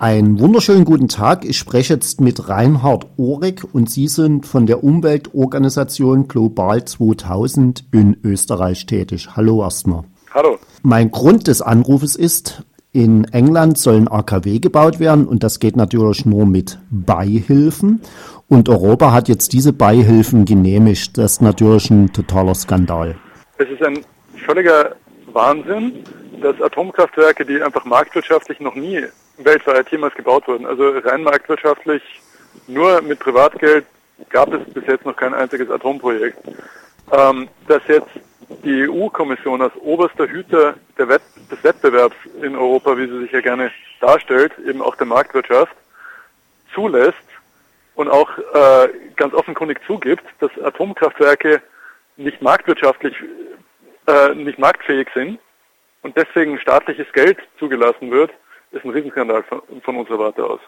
Einen wunderschönen guten Tag. Ich spreche jetzt mit Reinhard Ohrig und Sie sind von der Umweltorganisation Global 2000 in Österreich tätig. Hallo erstmal. Hallo. Mein Grund des Anrufes ist, in England sollen AKW gebaut werden und das geht natürlich nur mit Beihilfen. Und Europa hat jetzt diese Beihilfen genehmigt. Das ist natürlich ein totaler Skandal. Es ist ein völliger Wahnsinn, dass Atomkraftwerke, die einfach marktwirtschaftlich noch nie weltweit jemals gebaut wurden. Also rein marktwirtschaftlich, nur mit Privatgeld gab es bis jetzt noch kein einziges Atomprojekt. Ähm, dass jetzt die EU-Kommission als oberster Hüter Wett des Wettbewerbs in Europa, wie sie sich ja gerne darstellt, eben auch der Marktwirtschaft, zulässt und auch äh, ganz offenkundig zugibt, dass Atomkraftwerke nicht marktwirtschaftlich, äh, nicht marktfähig sind und deswegen staatliches Geld zugelassen wird, ist ein Riesenskandal von, von unserer Warte aus.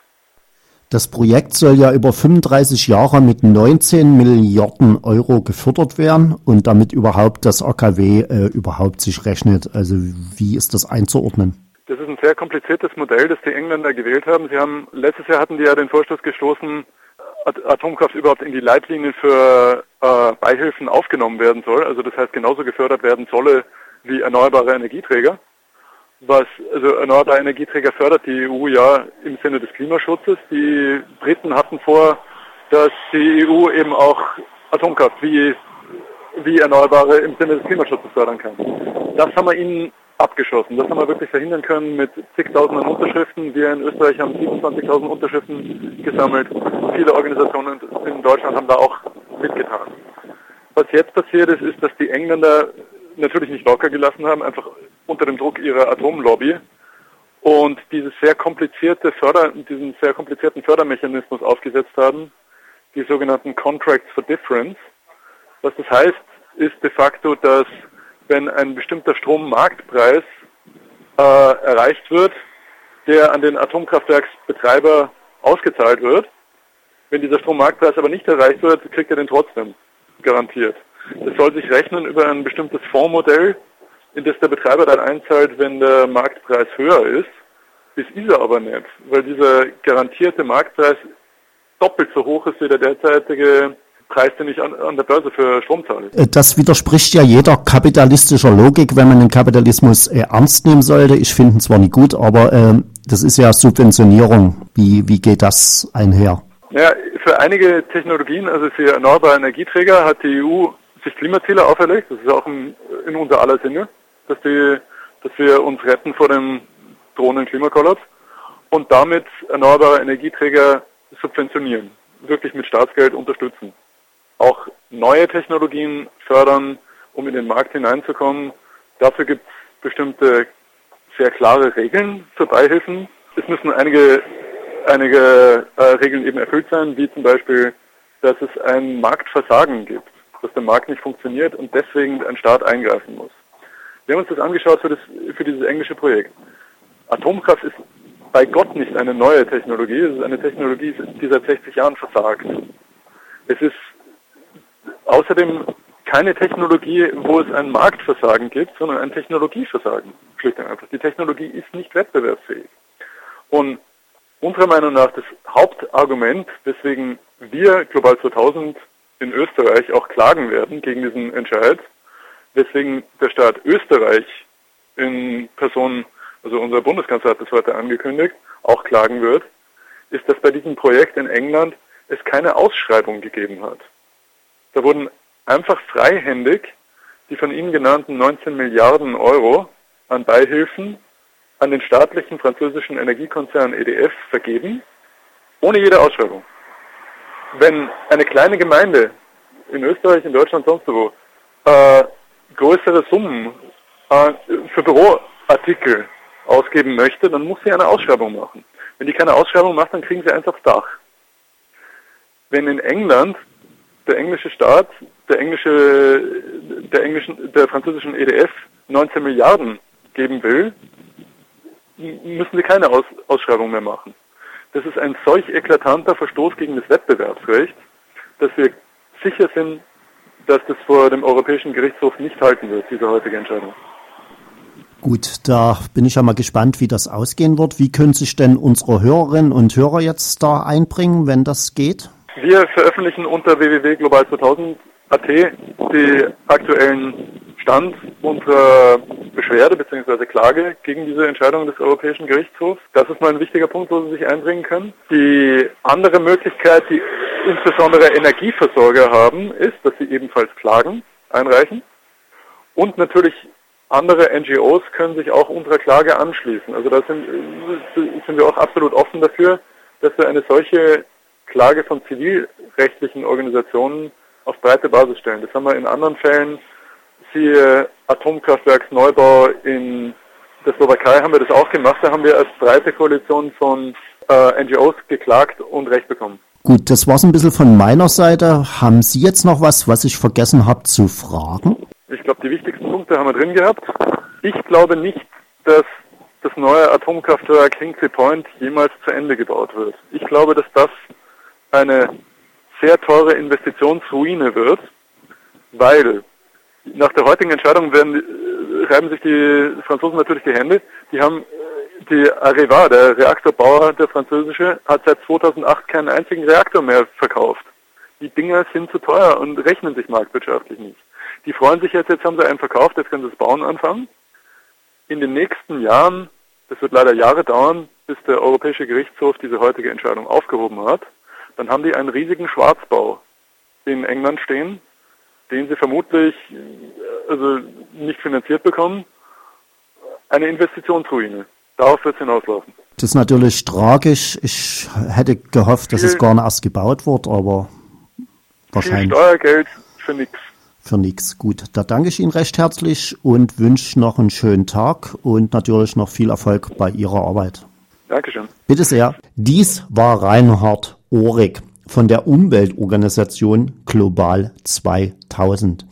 Das Projekt soll ja über 35 Jahre mit 19 Milliarden Euro gefördert werden und damit überhaupt das AKW äh, überhaupt sich rechnet. Also wie ist das einzuordnen? Das ist ein sehr kompliziertes Modell, das die Engländer gewählt haben. Sie haben letztes Jahr hatten die ja den Vorstoß gestoßen, Atomkraft überhaupt in die Leitlinien für äh, Beihilfen aufgenommen werden soll. Also das heißt genauso gefördert werden solle wie erneuerbare Energieträger was also erneuerbare Energieträger fördert die EU ja im Sinne des Klimaschutzes. Die Briten hatten vor, dass die EU eben auch Atomkraft wie, wie Erneuerbare im Sinne des Klimaschutzes fördern kann. Das haben wir ihnen abgeschossen. Das haben wir wirklich verhindern können mit zigtausenden Unterschriften. Wir in Österreich haben 27.000 Unterschriften gesammelt. Viele Organisationen in Deutschland haben da auch mitgetan. Was jetzt passiert ist, ist, dass die Engländer natürlich nicht locker gelassen haben, einfach unter dem Druck ihrer Atomlobby und dieses sehr komplizierte Förder, diesen sehr komplizierten Fördermechanismus aufgesetzt haben, die sogenannten Contracts for Difference. Was das heißt, ist de facto, dass wenn ein bestimmter Strommarktpreis äh, erreicht wird, der an den Atomkraftwerksbetreiber ausgezahlt wird. Wenn dieser Strommarktpreis aber nicht erreicht wird, kriegt er den trotzdem garantiert. Das soll sich rechnen über ein bestimmtes Fondsmodell, in das der Betreiber dann einzahlt, wenn der Marktpreis höher ist. Das ist er aber nicht, weil dieser garantierte Marktpreis doppelt so hoch ist wie der derzeitige Preis, den ich an, an, der Börse für Strom zahle. Äh, das widerspricht ja jeder kapitalistischer Logik, wenn man den Kapitalismus äh, ernst nehmen sollte. Ich finde ihn zwar nicht gut, aber äh, das ist ja Subventionierung. Wie, wie geht das einher? Ja, für einige Technologien, also für erneuerbare Energieträger, hat die EU sich Klimaziele auferlegt. Das ist auch in, in unser aller Sinne dass, die, dass wir uns retten vor dem drohenden Klimakollaps und damit erneuerbare Energieträger subventionieren, wirklich mit Staatsgeld unterstützen. Auch neue Technologien fördern, um in den Markt hineinzukommen. Dafür gibt es bestimmte sehr klare Regeln für Beihilfen. Es müssen einige, einige äh, Regeln eben erfüllt sein, wie zum Beispiel, dass es ein Marktversagen gibt, dass der Markt nicht funktioniert und deswegen ein Staat eingreifen muss. Wir haben uns das angeschaut für, das, für dieses englische Projekt. Atomkraft ist bei Gott nicht eine neue Technologie, es ist eine Technologie, die seit 60 Jahren versagt. Es ist außerdem keine Technologie, wo es ein Marktversagen gibt, sondern ein Technologieversagen. Schlicht und einfach. Die Technologie ist nicht wettbewerbsfähig. Und unserer Meinung nach das Hauptargument, weswegen wir Global 2000 in Österreich auch klagen werden gegen diesen Entscheid, weswegen der Staat Österreich in Person, also unser Bundeskanzler hat das heute angekündigt, auch klagen wird, ist, dass bei diesem Projekt in England es keine Ausschreibung gegeben hat. Da wurden einfach freihändig die von Ihnen genannten 19 Milliarden Euro an Beihilfen an den staatlichen französischen Energiekonzern EDF vergeben, ohne jede Ausschreibung. Wenn eine kleine Gemeinde in Österreich, in Deutschland, sonst wo, äh, größere Summen äh, für Büroartikel ausgeben möchte, dann muss sie eine Ausschreibung machen. Wenn die keine Ausschreibung macht, dann kriegen sie eins aufs Dach. Wenn in England der englische Staat, der englische, der englischen, der französischen EDF 19 Milliarden geben will, müssen sie keine Aus Ausschreibung mehr machen. Das ist ein solch eklatanter Verstoß gegen das Wettbewerbsrecht, dass wir sicher sind, dass das vor dem Europäischen Gerichtshof nicht halten wird, diese heutige Entscheidung. Gut, da bin ich ja mal gespannt, wie das ausgehen wird. Wie können sich denn unsere Hörerinnen und Hörer jetzt da einbringen, wenn das geht? Wir veröffentlichen unter www.global2000.at die aktuellen Stand unserer Beschwerde bzw. Klage gegen diese Entscheidung des Europäischen Gerichtshofs. Das ist mal ein wichtiger Punkt, wo Sie sich einbringen können. Die andere Möglichkeit, die insbesondere Energieversorger haben, ist, dass sie ebenfalls Klagen einreichen. Und natürlich andere NGOs können sich auch unserer Klage anschließen. Also da sind, sind wir auch absolut offen dafür, dass wir eine solche Klage von zivilrechtlichen Organisationen auf breite Basis stellen. Das haben wir in anderen Fällen, siehe Atomkraftwerksneubau in der Slowakei haben wir das auch gemacht. Da haben wir als breite Koalition von äh, NGOs geklagt und Recht bekommen. Gut, das war's ein bisschen von meiner Seite. Haben Sie jetzt noch was, was ich vergessen habe zu fragen? Ich glaube, die wichtigsten Punkte haben wir drin gehabt. Ich glaube nicht, dass das neue Atomkraftwerk Hinkley Point jemals zu Ende gebaut wird. Ich glaube, dass das eine sehr teure Investitionsruine wird, weil nach der heutigen Entscheidung werden, äh, reiben sich die Franzosen natürlich die Hände. Die haben die Areva, der Reaktorbauer, der französische, hat seit 2008 keinen einzigen Reaktor mehr verkauft. Die Dinger sind zu teuer und rechnen sich marktwirtschaftlich nicht. Die freuen sich jetzt, jetzt haben sie einen verkauft, jetzt können sie das Bauen anfangen. In den nächsten Jahren, das wird leider Jahre dauern, bis der Europäische Gerichtshof diese heutige Entscheidung aufgehoben hat, dann haben die einen riesigen Schwarzbau in England stehen, den sie vermutlich also nicht finanziert bekommen. Eine Investitionsruine. Darauf wird es hinauslaufen. Das ist natürlich tragisch. Ich hätte gehofft, dass viel, es gar nicht erst gebaut wird, aber wahrscheinlich. Viel Steuergeld für nichts für nichts. Gut, da danke ich Ihnen recht herzlich und wünsche noch einen schönen Tag und natürlich noch viel Erfolg bei Ihrer Arbeit. Dankeschön. Bitte sehr. Dies war Reinhard Ohrig von der Umweltorganisation Global 2000.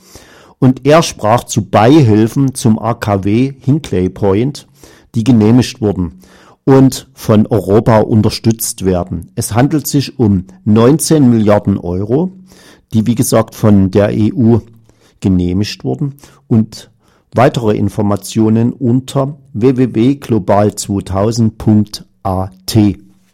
Und er sprach zu Beihilfen zum AKW Hinkley Point, die genehmigt wurden und von Europa unterstützt werden. Es handelt sich um 19 Milliarden Euro, die wie gesagt von der EU genehmigt wurden und weitere Informationen unter www.global2000.at.